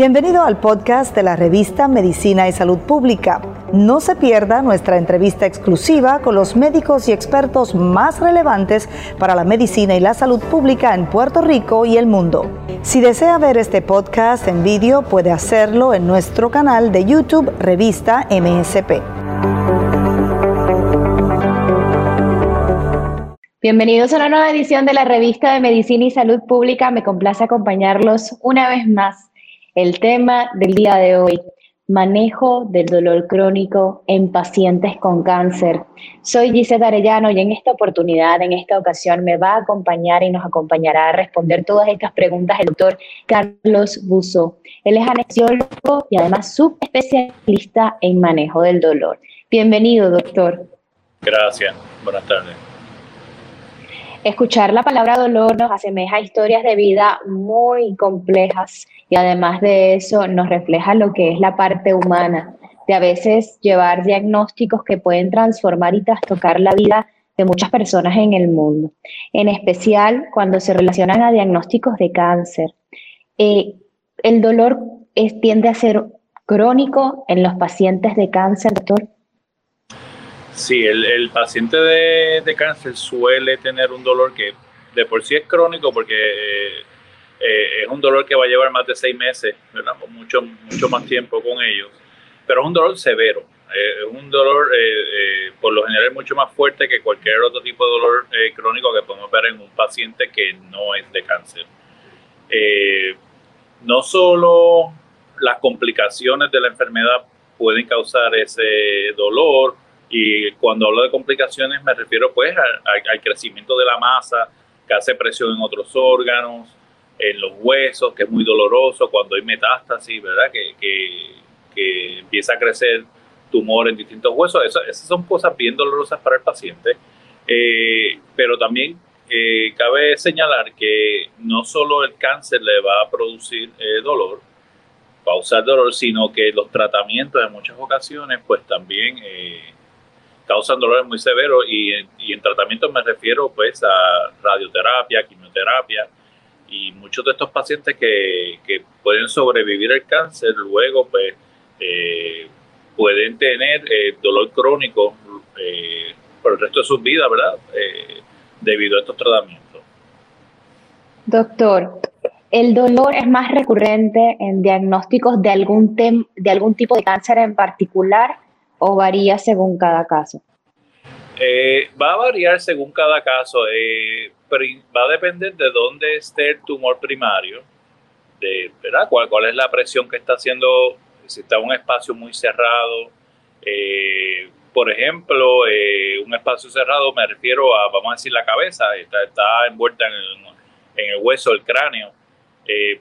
Bienvenido al podcast de la revista Medicina y Salud Pública. No se pierda nuestra entrevista exclusiva con los médicos y expertos más relevantes para la medicina y la salud pública en Puerto Rico y el mundo. Si desea ver este podcast en vídeo, puede hacerlo en nuestro canal de YouTube Revista MSP. Bienvenidos a una nueva edición de la revista de Medicina y Salud Pública. Me complace acompañarlos una vez más el tema del día de hoy, manejo del dolor crónico en pacientes con cáncer. Soy Gisette Arellano y en esta oportunidad, en esta ocasión, me va a acompañar y nos acompañará a responder todas estas preguntas el doctor Carlos Buzo. Él es anestesiólogo y además subespecialista en manejo del dolor. Bienvenido, doctor. Gracias. Buenas tardes. Escuchar la palabra dolor nos asemeja a historias de vida muy complejas y además de eso nos refleja lo que es la parte humana, de a veces llevar diagnósticos que pueden transformar y trastocar la vida de muchas personas en el mundo, en especial cuando se relacionan a diagnósticos de cáncer. Eh, el dolor tiende a ser crónico en los pacientes de cáncer, doctor. Sí, el, paciente de, cáncer suele tener un dolor que de por sí es crónico porque eh, eh, es un dolor que va a llevar más de seis meses, ¿verdad? mucho, mucho más tiempo con ellos, pero es un dolor severo. Eh, es un dolor por lo general mucho más fuerte que cualquier otro tipo de dolor crónico que podemos ver en un paciente que no es de cáncer. no solo las complicaciones de la enfermedad pueden causar ese dolor, y cuando hablo de complicaciones me refiero pues al crecimiento de la masa que hace presión en otros órganos, en los huesos, que es muy doloroso, cuando hay metástasis, ¿verdad? Que, que, empieza a crecer tumor en distintos huesos. esas son cosas bien dolorosas para el paciente. Eh, pero también eh, cabe señalar que no solo el cáncer le va a producir eh, dolor, causar dolor, sino que los tratamientos en muchas ocasiones pues también causan dolores muy severos y, en tratamiento me refiero pues a radioterapia, quimioterapia y muchos de estos pacientes que, que pueden sobrevivir el cáncer luego pues eh, pueden tener eh, dolor crónico eh, por el resto de sus vidas, ¿verdad? debido a estos tratamientos. Doctor, ¿el dolor es más recurrente en diagnósticos de algún, de algún tipo de cáncer en particular o varía según cada caso? Eh, va a variar según cada caso. Eh, va a depender de dónde esté el tumor primario, de ¿verdad? ¿Cuál, cuál es la presión que está haciendo, si está un espacio muy cerrado. Eh, por ejemplo, un espacio cerrado me refiero a, vamos a decir, la cabeza, está, está envuelta en el, en el, hueso del cráneo.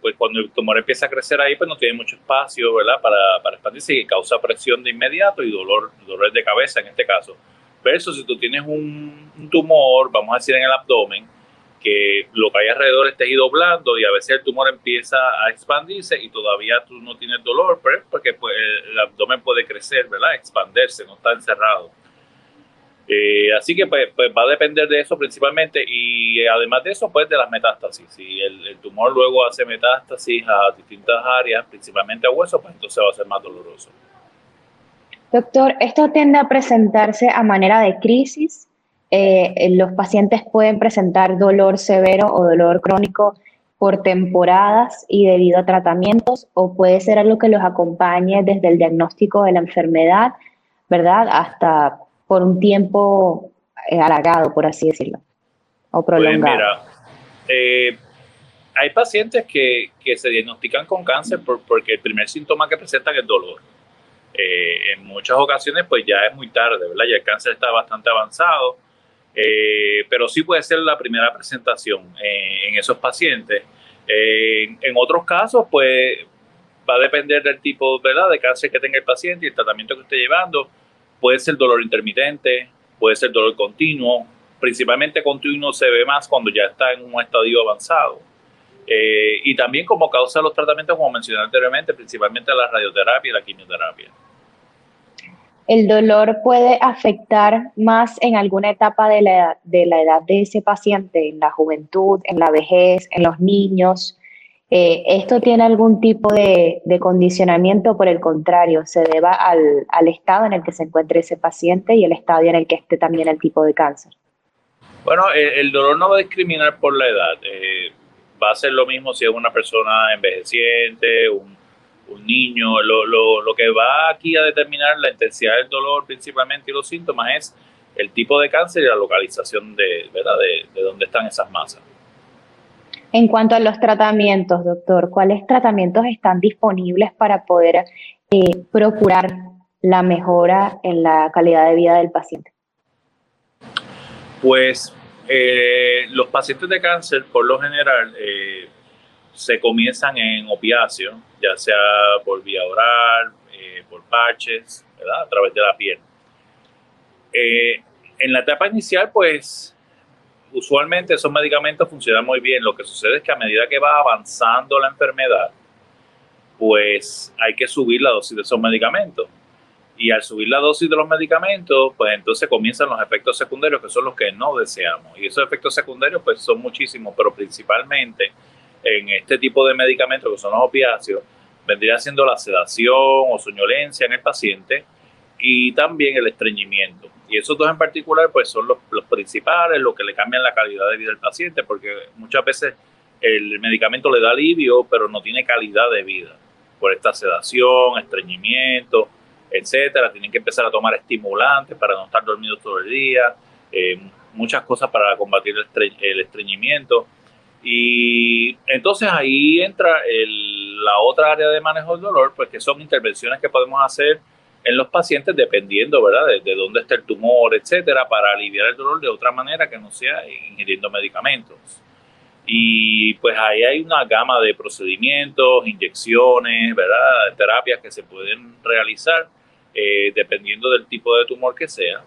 Pues cuando el tumor empieza a crecer ahí, pues no tiene mucho espacio, ¿verdad? Para, expandirse y causa presión de inmediato y dolor, dolor de cabeza en este caso. Versus si tú tienes un, tumor, vamos a decir en el abdomen, que lo que hay alrededor es tejido blando y a veces el tumor empieza a expandirse y todavía tú no tienes dolor, pues, porque pues, el abdomen puede crecer, ¿verdad? Expandirse, no está encerrado. Eh, así que pues, pues, va a depender de eso principalmente y además de eso, pues de las metástasis. Si el, el, tumor luego hace metástasis a distintas áreas, principalmente a huesos, pues entonces va a ser más doloroso. Doctor, esto tiende a presentarse a manera de crisis. Eh, los pacientes pueden presentar dolor severo o dolor crónico por temporadas y debido a tratamientos, o puede ser algo que los acompañe desde el diagnóstico de la enfermedad, ¿verdad? Hasta por un tiempo eh, alargado, por así decirlo, o pues prolongado. mira, eh, hay pacientes que, que, se diagnostican con cáncer porque el primer síntoma que presentan es dolor eh, en muchas ocasiones pues ya es muy tarde, ¿verdad? Ya el cáncer está bastante avanzado, eh, pero sí puede ser la primera presentación en esos pacientes. en otros casos pues va a depender del tipo ¿verdad? de cáncer que tenga el paciente y el tratamiento que esté llevando. Puede ser dolor intermitente, puede ser dolor continuo, principalmente continuo se ve más cuando ya está en un estadio avanzado. Eh, y también como causa los tratamientos, como mencioné anteriormente, principalmente la radioterapia y la quimioterapia el dolor puede afectar más en alguna etapa de la, de la edad de ese paciente, en la juventud, en la vejez, en los niños. Eh, ¿Esto tiene algún tipo de, condicionamiento? Por el contrario, se deba al, estado en el que se encuentre ese paciente y el estado en el que esté también el tipo de cáncer. Bueno, el, dolor no va a discriminar por la edad. Eh, va a ser lo mismo si es una persona envejeciente, un, niño. Lo, que va aquí a determinar la intensidad del dolor principalmente y los síntomas es el tipo de cáncer y la localización de, ¿verdad? de, de dónde están esas masas. En cuanto a los tratamientos, doctor, ¿cuáles tratamientos están disponibles para poder eh, procurar la mejora en la calidad de vida del paciente? Pues eh, los pacientes de cáncer, por lo general, eh, se comienzan en opiáceos, ya sea por vía oral, por parches, ¿verdad? a través de la piel. en la etapa inicial, pues usualmente esos medicamentos funcionan muy bien. Lo que sucede es que a medida que va avanzando la enfermedad, pues hay que subir la dosis de esos medicamentos. Y al subir la dosis de los medicamentos, pues entonces comienzan los efectos secundarios, que son los que no deseamos. Y esos efectos secundarios, pues son muchísimos, pero principalmente en este tipo de medicamentos, que son los opiáceos, vendría siendo la sedación o soñolencia en el paciente y también el estreñimiento. Y esos dos en particular, pues son los, principales, los que le cambian la calidad de vida del paciente, porque muchas veces el medicamento le da alivio, pero no tiene calidad de vida por esta sedación, estreñimiento, etcétera. Tienen que empezar a tomar estimulantes para no estar dormidos todo el día, eh, muchas cosas para combatir el, estreñimiento. Y entonces ahí entra la otra área de manejo del dolor, pues que son intervenciones que podemos hacer en los pacientes dependiendo, ¿verdad?, de, dónde está el tumor, etcétera, para aliviar el dolor de otra manera que no sea ingiriendo medicamentos. Y pues ahí hay una gama de procedimientos, inyecciones, ¿verdad?, terapias que se pueden realizar eh, dependiendo del tipo de tumor que sea.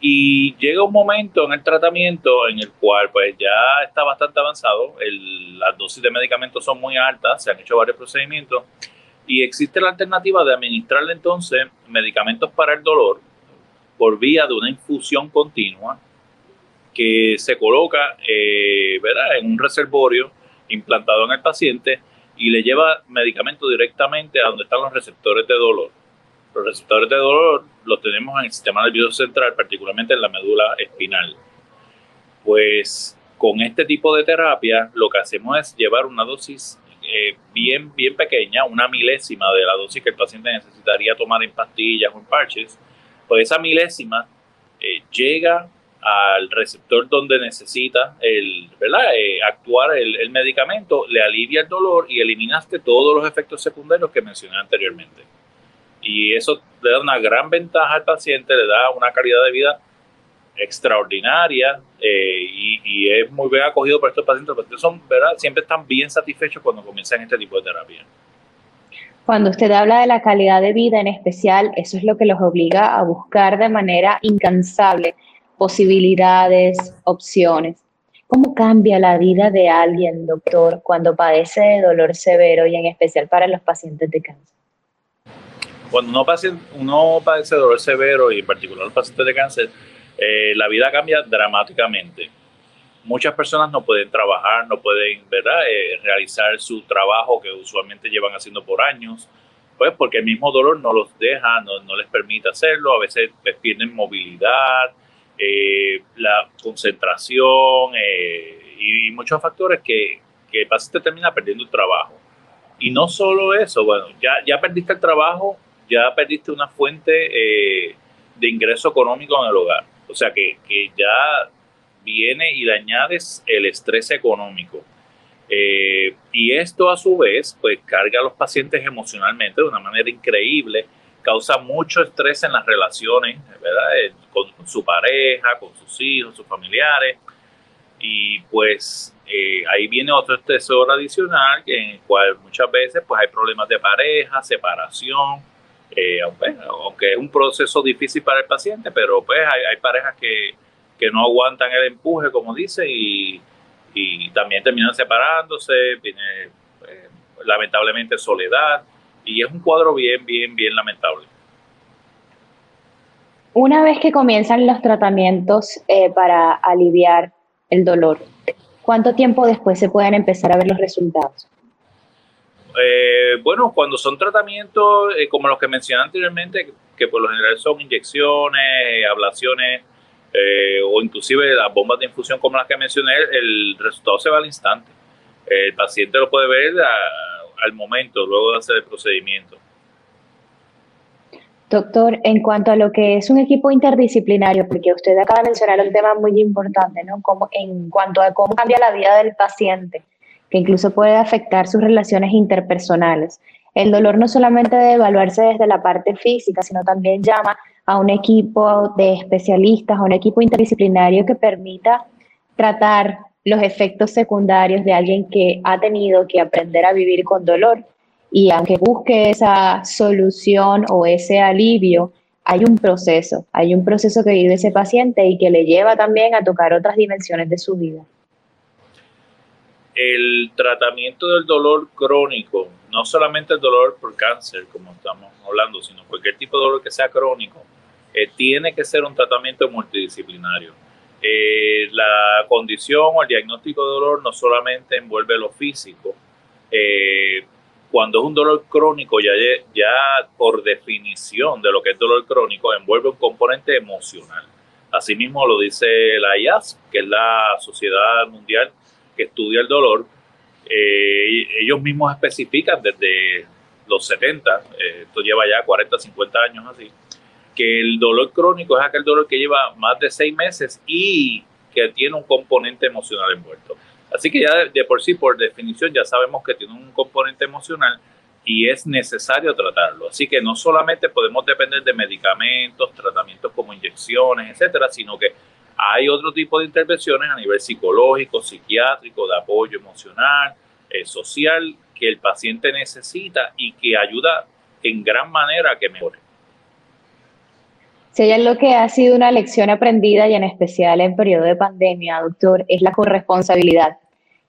Y llega un momento en el tratamiento en el cual pues ya está bastante avanzado, las dosis de medicamentos son muy altas, se han hecho varios procedimientos y existe la alternativa de administrarle entonces medicamentos para el dolor por vía de una infusión continua que se coloca eh, ¿verdad? en un reservorio implantado en el paciente y le lleva medicamento directamente a donde están los receptores de dolor. Los receptores de dolor los tenemos en el sistema nervioso central, particularmente en la médula espinal. Pues con este tipo de terapia lo que hacemos es llevar una dosis eh, bien, bien pequeña, una milésima de la dosis que el paciente necesitaría tomar en pastillas o en parches, pues esa milésima eh, llega al receptor donde necesita el, ¿verdad? Eh, actuar el, medicamento, le alivia el dolor y eliminaste todos los efectos secundarios que mencioné anteriormente. Y eso le da una gran ventaja al paciente, le da una calidad de vida extraordinaria eh, y, es muy bien acogido por estos pacientes, porque son, ¿verdad? siempre están bien satisfechos cuando comienzan este tipo de terapia. Cuando usted habla de la calidad de vida en especial, eso es lo que los obliga a buscar de manera incansable posibilidades, opciones. ¿Cómo cambia la vida de alguien, doctor, cuando padece de dolor severo y en especial para los pacientes de cáncer? Cuando uno, uno padece de dolor severo y en particular los pacientes de cáncer, eh, la vida cambia dramáticamente. Muchas personas no pueden trabajar, no pueden ¿verdad? Eh, realizar su trabajo que usualmente llevan haciendo por años, pues porque el mismo dolor no los deja, no, les permite hacerlo, a veces pierden movilidad, eh, la concentración y, muchos factores que, que el paciente termina perdiendo el trabajo. Y no solo eso, bueno, ya, ya perdiste el trabajo, ya perdiste una fuente de ingreso económico en el hogar. O sea que, ya viene y le añades el estrés económico. Eh, y esto a su vez, pues carga a los pacientes emocionalmente de una manera increíble, causa mucho estrés en las relaciones, ¿verdad? Eh, con, su pareja, con sus hijos, sus familiares. Y pues eh, ahí viene otro estresor adicional en el cual muchas veces pues hay problemas de pareja, separación, eh, aunque, es un proceso difícil para el paciente, pero pues hay, parejas que, no aguantan el empuje, como dice, y, también terminan separándose, viene pues, lamentablemente soledad, y es un cuadro bien, bien, bien lamentable. Una vez que comienzan los tratamientos eh, para aliviar el dolor, ¿cuánto tiempo después se pueden empezar a ver los resultados? Eh, bueno, cuando son tratamientos eh, como los que mencioné anteriormente, que por lo general son inyecciones, ablaciones o inclusive las bombas de infusión como las que mencioné, el resultado se va al instante. El paciente lo puede ver al momento, luego de hacer el procedimiento. Doctor, en cuanto a lo que es un equipo interdisciplinario, porque usted acaba de mencionar un tema muy importante, ¿no? Como, en cuanto a cómo cambia la vida del paciente que incluso puede afectar sus relaciones interpersonales. El dolor no solamente debe evaluarse desde la parte física, sino también llama a un equipo de especialistas, a un equipo interdisciplinario que permita tratar los efectos secundarios de alguien que ha tenido que aprender a vivir con dolor. Y aunque busque esa solución o ese alivio, hay un proceso, hay un proceso que vive ese paciente y que le lleva también a tocar otras dimensiones de su vida el tratamiento del dolor crónico, no solamente el dolor por cáncer, como estamos hablando, sino cualquier tipo de dolor que sea crónico, eh, tiene que ser un tratamiento multidisciplinario. Eh, la condición o el diagnóstico de dolor no solamente envuelve lo físico. Eh, cuando es un dolor crónico, ya, ya por definición de lo que es dolor crónico, envuelve un componente emocional. Asimismo lo dice la IAS, que es la Sociedad Mundial que estudia el dolor, eh, ellos mismos especifican desde los 70, eh, esto lleva ya 40, 50 años así, que el dolor crónico es aquel dolor que lleva más de seis meses y que tiene un componente emocional envuelto. Así que ya de, por sí, por definición, ya sabemos que tiene un componente emocional y es necesario tratarlo. Así que no solamente podemos depender de medicamentos, tratamientos como inyecciones, etcétera, sino que hay otro tipo de intervenciones a nivel psicológico, psiquiátrico, de apoyo emocional, eh, social, que el paciente necesita y que ayuda en gran manera a que mejore. Si hay algo que ha sido una lección aprendida y en especial en periodo de pandemia, doctor, es la corresponsabilidad.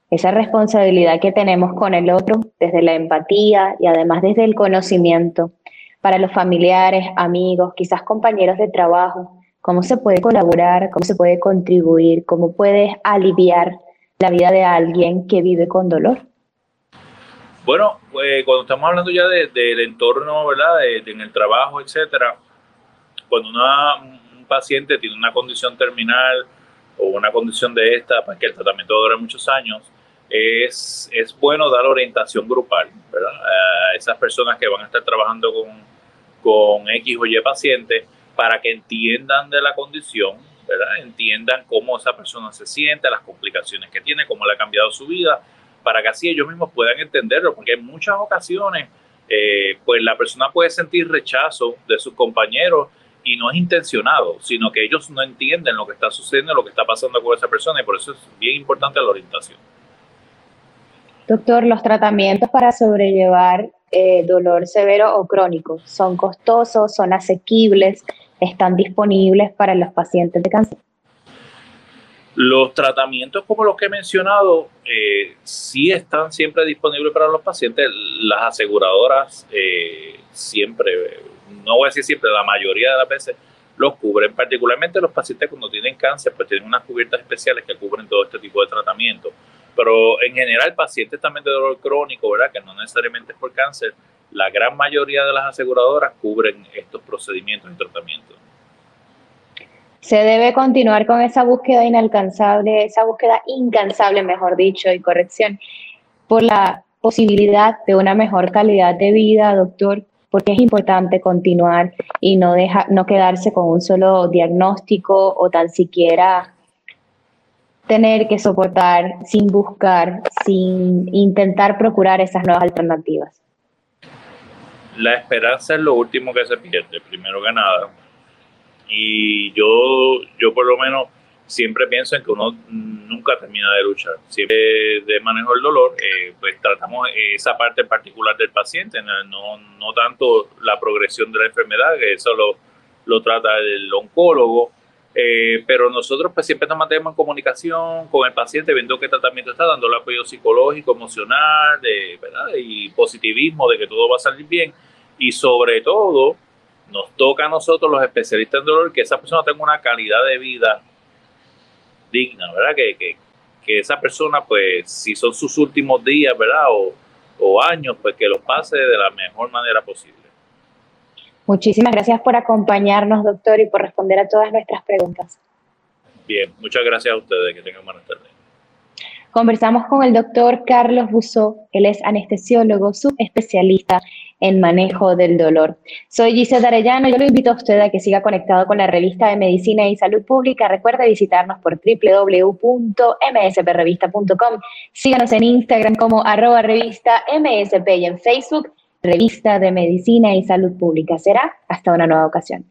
Esa responsabilidad que tenemos con el otro desde la empatía y además desde el conocimiento para los familiares, amigos, quizás compañeros de trabajo, cómo se puede colaborar, cómo se puede contribuir, cómo puedes aliviar la vida de alguien que vive con dolor. Bueno, pues, cuando estamos hablando ya del entorno, ¿verdad? en el trabajo, etcétera, cuando un paciente tiene una condición terminal o una condición de esta, para que el tratamiento dure muchos años, es, es bueno dar orientación grupal, ¿verdad? A esas personas que van a estar trabajando con, con X o Y pacientes para que entiendan de la condición, ¿verdad? entiendan cómo esa persona se siente, las complicaciones que tiene, cómo le ha cambiado su vida, para que así ellos mismos puedan entenderlo, porque en muchas ocasiones eh, pues la persona puede sentir rechazo de sus compañeros y no es intencionado, sino que ellos no entienden lo que está sucediendo, lo que está pasando con esa persona y por eso es bien importante la orientación. Doctor, los tratamientos para sobrellevar eh, dolor severo o crónico son costosos, son asequibles, están disponibles para los pacientes de cáncer? Los tratamientos como los que he mencionado eh, sí están siempre disponibles para los pacientes. Las aseguradoras eh, siempre, no voy a decir siempre, la mayoría de las veces los cubren, particularmente los pacientes cuando tienen cáncer, pues tienen unas cubiertas especiales que cubren todo este tipo de tratamiento. Pero en general, pacientes también de dolor crónico, ¿verdad? Que no necesariamente es por cáncer, la gran mayoría de las aseguradoras cubren estos procedimientos y tratamientos. Se debe continuar con esa búsqueda inalcanzable, esa búsqueda incansable, mejor dicho, y corrección, por la posibilidad de una mejor calidad de vida, doctor, porque es importante continuar y no, deja, no quedarse con un solo diagnóstico o tan siquiera tener que soportar sin buscar, sin intentar procurar esas nuevas alternativas la esperanza es lo último que se pierde, primero que nada. Y yo, yo por lo menos siempre pienso en que uno nunca termina de luchar. Siempre de manejo del dolor, eh, pues tratamos esa parte particular del paciente, no, no tanto la progresión de la enfermedad, que eso lo, lo trata el oncólogo, eh, pero nosotros pues siempre nos mantenemos en comunicación con el paciente, viendo qué tratamiento está, dando el apoyo psicológico, emocional, de, ¿verdad? y positivismo de que todo va a salir bien y sobre todo nos toca a nosotros los especialistas en dolor que esa persona tenga una calidad de vida digna, ¿verdad? Que, que, esa persona, pues, si son sus últimos días, ¿verdad? O, o años, pues que los pase de la mejor manera posible. Muchísimas gracias por acompañarnos, doctor, y por responder a todas nuestras preguntas. Bien, muchas gracias a ustedes. Que tengan buenas tardes. Conversamos con el doctor Carlos Busó, él es anestesiólogo, subespecialista en manejo del dolor. Soy Gisela Arellano, yo lo invito a usted a que siga conectado con la revista de Medicina y Salud Pública. Recuerde visitarnos por www.msprevista.com. Síganos en Instagram como arroba revista MSP y en Facebook Revista de Medicina y Salud Pública. Será hasta una nueva ocasión.